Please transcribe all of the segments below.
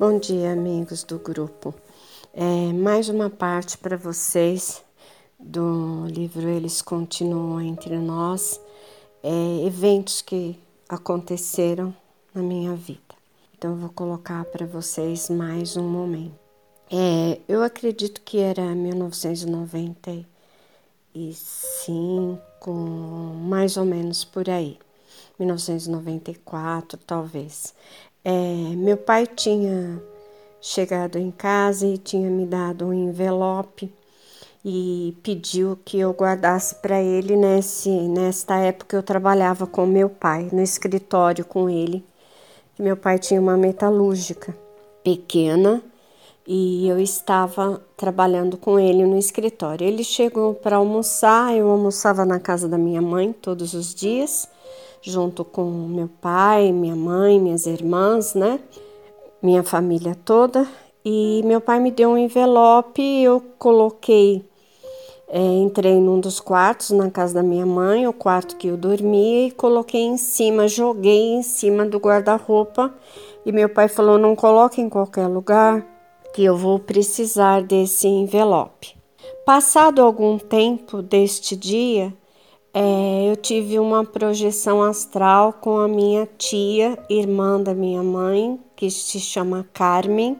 Bom dia, amigos do grupo. É, mais uma parte para vocês do livro Eles Continuam Entre Nós, é, eventos que aconteceram na minha vida. Então, eu vou colocar para vocês mais um momento. É, eu acredito que era 1995, mais ou menos por aí. 1994, talvez. É, meu pai tinha chegado em casa e tinha me dado um envelope e pediu que eu guardasse para ele nesse nesta época eu trabalhava com meu pai no escritório com ele. Meu pai tinha uma metalúrgica pequena e eu estava trabalhando com ele no escritório. Ele chegou para almoçar, eu almoçava na casa da minha mãe todos os dias junto com meu pai, minha mãe, minhas irmãs, né? Minha família toda. E meu pai me deu um envelope, eu coloquei, é, entrei num dos quartos na casa da minha mãe, o quarto que eu dormia, e coloquei em cima, joguei em cima do guarda-roupa. E meu pai falou: não coloque em qualquer lugar, que eu vou precisar desse envelope. Passado algum tempo deste dia, é, eu tive uma projeção astral com a minha tia, irmã da minha mãe, que se chama Carmen,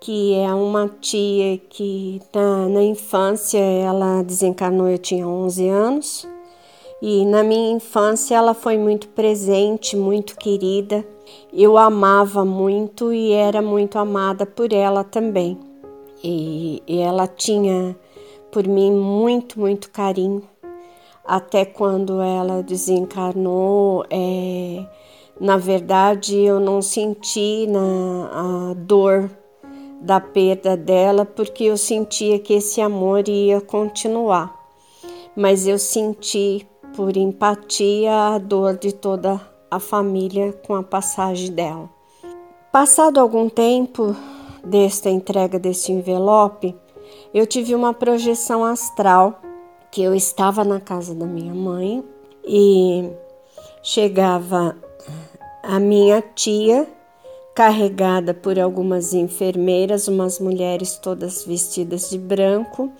que é uma tia que na, na infância ela desencarnou, eu tinha 11 anos, e na minha infância ela foi muito presente, muito querida. Eu amava muito e era muito amada por ela também. E, e ela tinha por mim muito, muito carinho até quando ela desencarnou, é, na verdade eu não senti na, a dor da perda dela, porque eu sentia que esse amor ia continuar. Mas eu senti por empatia a dor de toda a família com a passagem dela. Passado algum tempo desta entrega desse envelope, eu tive uma projeção astral que eu estava na casa da minha mãe e chegava a minha tia carregada por algumas enfermeiras, umas mulheres todas vestidas de branco.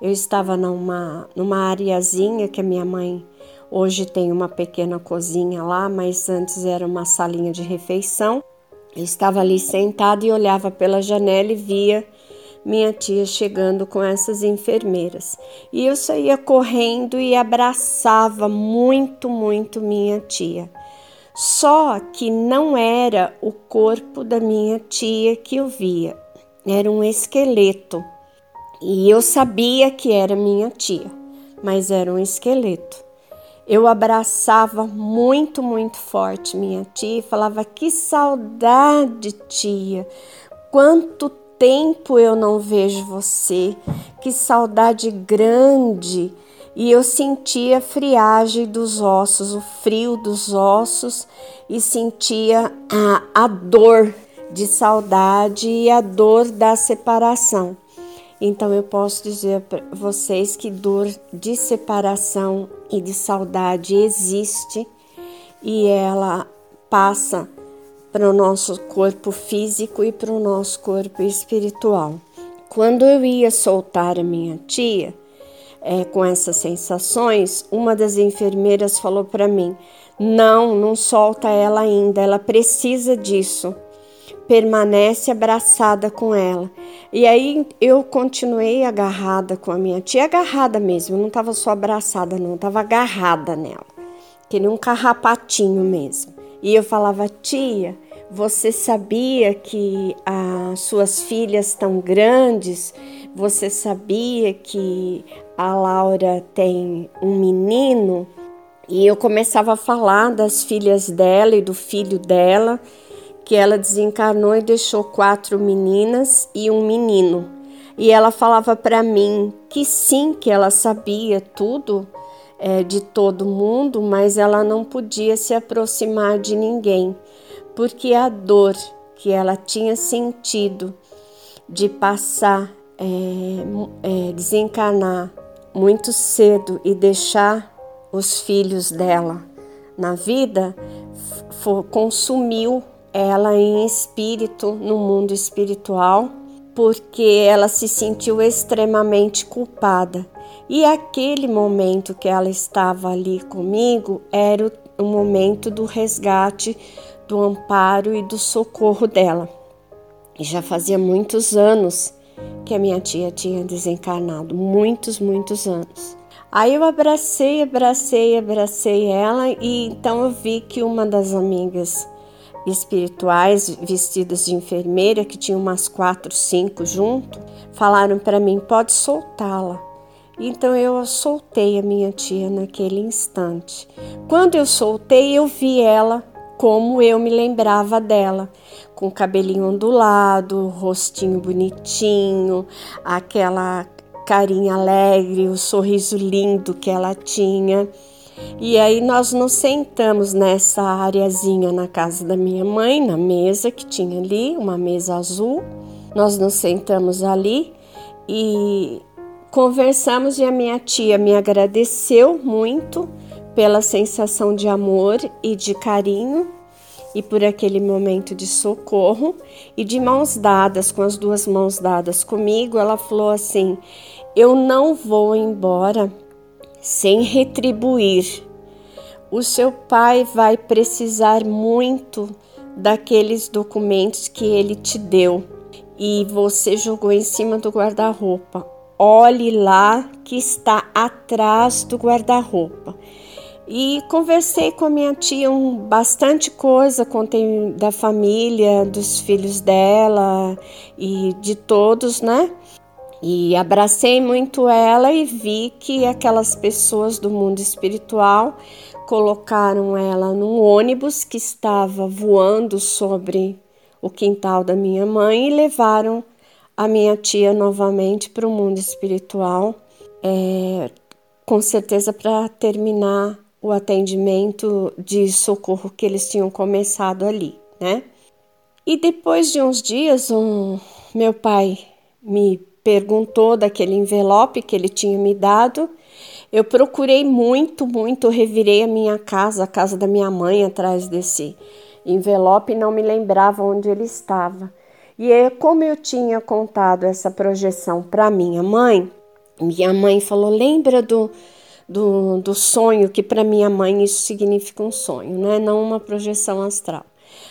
Eu estava numa, numa areazinha que a minha mãe hoje tem uma pequena cozinha lá, mas antes era uma salinha de refeição. Eu estava ali sentada e olhava pela janela e via minha tia chegando com essas enfermeiras. E eu saía correndo e abraçava muito, muito minha tia. Só que não era o corpo da minha tia que eu via, era um esqueleto. E eu sabia que era minha tia, mas era um esqueleto. Eu abraçava muito, muito forte minha tia e falava: Que saudade, tia! Quanto tempo eu não vejo você, que saudade grande. E eu sentia a friagem dos ossos, o frio dos ossos, e sentia a, a dor de saudade e a dor da separação. Então eu posso dizer para vocês que dor de separação e de saudade existe e ela passa para o nosso corpo físico e para o nosso corpo espiritual. Quando eu ia soltar a minha tia, é, com essas sensações, uma das enfermeiras falou para mim: não, não solta ela ainda, ela precisa disso. Permanece abraçada com ela. E aí eu continuei agarrada com a minha tia, agarrada mesmo, não estava só abraçada, não, estava agarrada nela, que nem um carrapatinho mesmo. E eu falava, tia, você sabia que as suas filhas estão grandes? Você sabia que a Laura tem um menino? E eu começava a falar das filhas dela e do filho dela, que ela desencarnou e deixou quatro meninas e um menino. E ela falava para mim que sim, que ela sabia tudo é, de todo mundo, mas ela não podia se aproximar de ninguém porque a dor que ela tinha sentido de passar, é, é, desencarnar muito cedo e deixar os filhos dela na vida, consumiu ela em espírito, no mundo espiritual, porque ela se sentiu extremamente culpada. E aquele momento que ela estava ali comigo era o momento do resgate, do amparo e do socorro dela. E já fazia muitos anos que a minha tia tinha desencarnado, muitos, muitos anos. Aí eu abracei, abracei, abracei ela e então eu vi que uma das amigas espirituais vestidas de enfermeira, que tinha umas quatro, cinco junto, falaram para mim: pode soltá-la. Então eu soltei a minha tia naquele instante. Quando eu soltei, eu vi ela como eu me lembrava dela, com cabelinho ondulado, rostinho bonitinho, aquela carinha alegre, o sorriso lindo que ela tinha. E aí nós nos sentamos nessa areazinha na casa da minha mãe, na mesa que tinha ali, uma mesa azul. Nós nos sentamos ali e conversamos e a minha tia me agradeceu muito pela sensação de amor e de carinho e por aquele momento de socorro e de mãos dadas, com as duas mãos dadas comigo, ela falou assim: Eu não vou embora sem retribuir. O seu pai vai precisar muito daqueles documentos que ele te deu e você jogou em cima do guarda-roupa. Olhe lá que está atrás do guarda-roupa. E conversei com a minha tia um, bastante coisa, contei da família, dos filhos dela e de todos, né? E abracei muito ela e vi que aquelas pessoas do mundo espiritual colocaram ela num ônibus que estava voando sobre o quintal da minha mãe e levaram a minha tia novamente para o mundo espiritual, é, com certeza para terminar o atendimento de socorro que eles tinham começado ali, né? E depois de uns dias, um, meu pai me perguntou daquele envelope que ele tinha me dado. Eu procurei muito, muito, revirei a minha casa, a casa da minha mãe, atrás desse envelope e não me lembrava onde ele estava. E é como eu tinha contado essa projeção para minha mãe, minha mãe falou: lembra do do, do sonho, que para minha mãe isso significa um sonho, não uma projeção astral.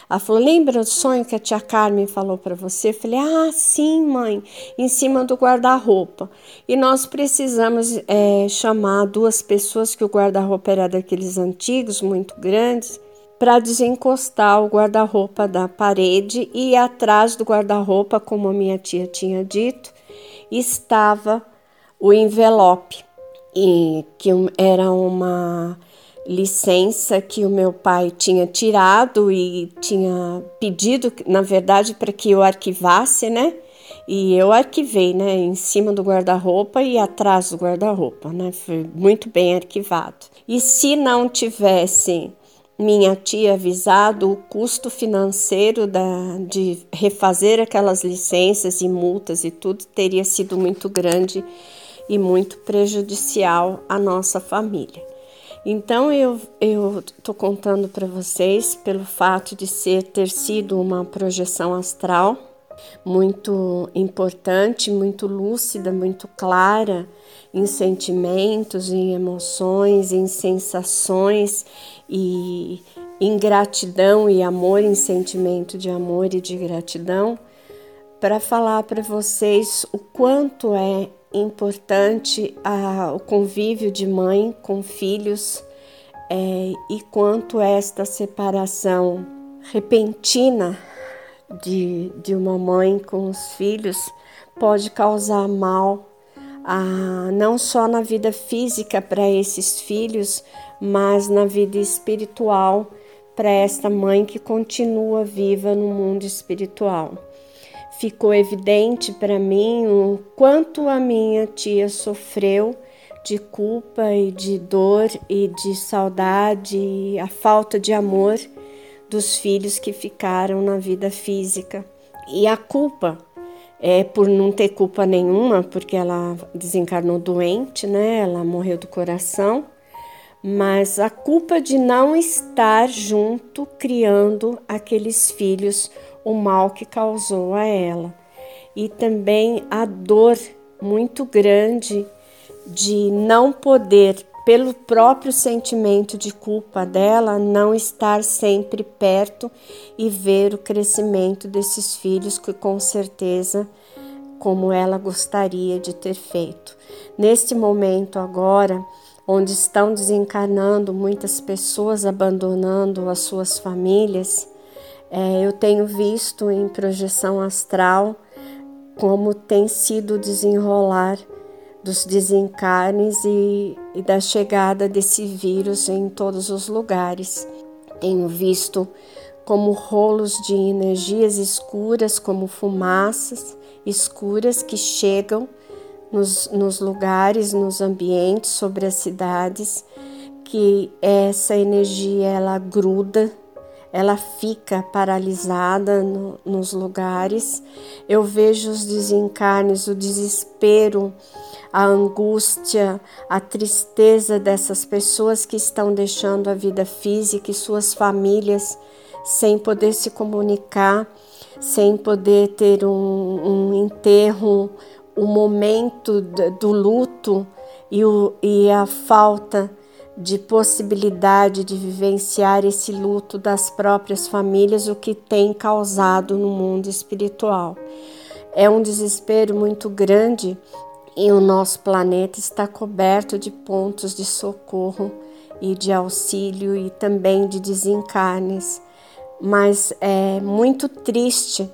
Ela falou: Lembra do sonho que a tia Carmen falou para você? Eu falei: Ah, sim, mãe, em cima do guarda-roupa. E nós precisamos é, chamar duas pessoas, que o guarda-roupa era daqueles antigos, muito grandes, para desencostar o guarda-roupa da parede. E atrás do guarda-roupa, como a minha tia tinha dito, estava o envelope e que era uma licença que o meu pai tinha tirado e tinha pedido, na verdade, para que eu arquivasse, né? E eu arquivei, né, em cima do guarda-roupa e atrás do guarda-roupa, né? Foi muito bem arquivado. E se não tivesse minha tia avisado, o custo financeiro da, de refazer aquelas licenças e multas e tudo teria sido muito grande e muito prejudicial à nossa família. Então eu tô contando para vocês pelo fato de ser ter sido uma projeção astral muito importante, muito lúcida, muito clara em sentimentos, em emoções, em sensações e em gratidão e amor, em sentimento de amor e de gratidão, para falar para vocês o quanto é importante o convívio de mãe com filhos é, e quanto esta separação repentina de, de uma mãe com os filhos pode causar mal a, não só na vida física para esses filhos, mas na vida espiritual para esta mãe que continua viva no mundo espiritual ficou evidente para mim o quanto a minha tia sofreu de culpa e de dor e de saudade e a falta de amor dos filhos que ficaram na vida física. E a culpa é por não ter culpa nenhuma, porque ela desencarnou doente, né? Ela morreu do coração, mas a culpa de não estar junto criando aqueles filhos, o mal que causou a ela. E também a dor muito grande de não poder, pelo próprio sentimento de culpa dela, não estar sempre perto e ver o crescimento desses filhos que com certeza como ela gostaria de ter feito. Neste momento agora, onde estão desencarnando muitas pessoas abandonando as suas famílias, é, eu tenho visto em projeção astral como tem sido o desenrolar dos desencarnes e, e da chegada desse vírus em todos os lugares. Tenho visto como rolos de energias escuras, como fumaças escuras que chegam nos, nos lugares, nos ambientes, sobre as cidades, que essa energia ela gruda, ela fica paralisada no, nos lugares. Eu vejo os desencarnes, o desespero, a angústia, a tristeza dessas pessoas que estão deixando a vida física e suas famílias sem poder se comunicar, sem poder ter um, um enterro o momento do luto e, o, e a falta de possibilidade de vivenciar esse luto das próprias famílias, o que tem causado no mundo espiritual. É um desespero muito grande e o nosso planeta está coberto de pontos de socorro e de auxílio e também de desencarnes, mas é muito triste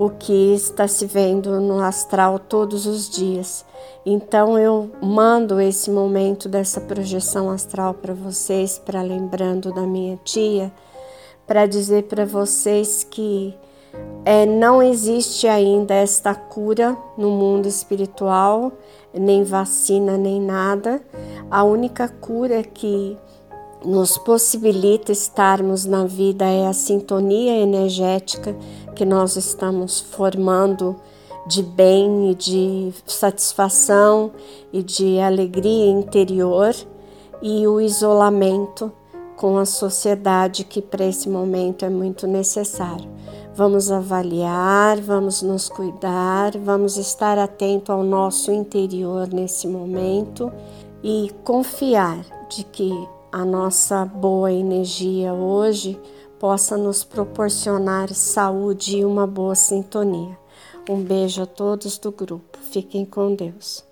o que está se vendo no astral todos os dias. Então eu mando esse momento dessa projeção astral para vocês, para lembrando da minha tia, para dizer para vocês que é, não existe ainda esta cura no mundo espiritual, nem vacina, nem nada. A única cura que nos possibilita estarmos na vida é a sintonia energética que nós estamos formando de bem e de satisfação e de alegria interior e o isolamento com a sociedade que para esse momento é muito necessário. Vamos avaliar, vamos nos cuidar, vamos estar atento ao nosso interior nesse momento e confiar de que a nossa boa energia hoje possa nos proporcionar saúde e uma boa sintonia. Um beijo a todos do grupo. Fiquem com Deus.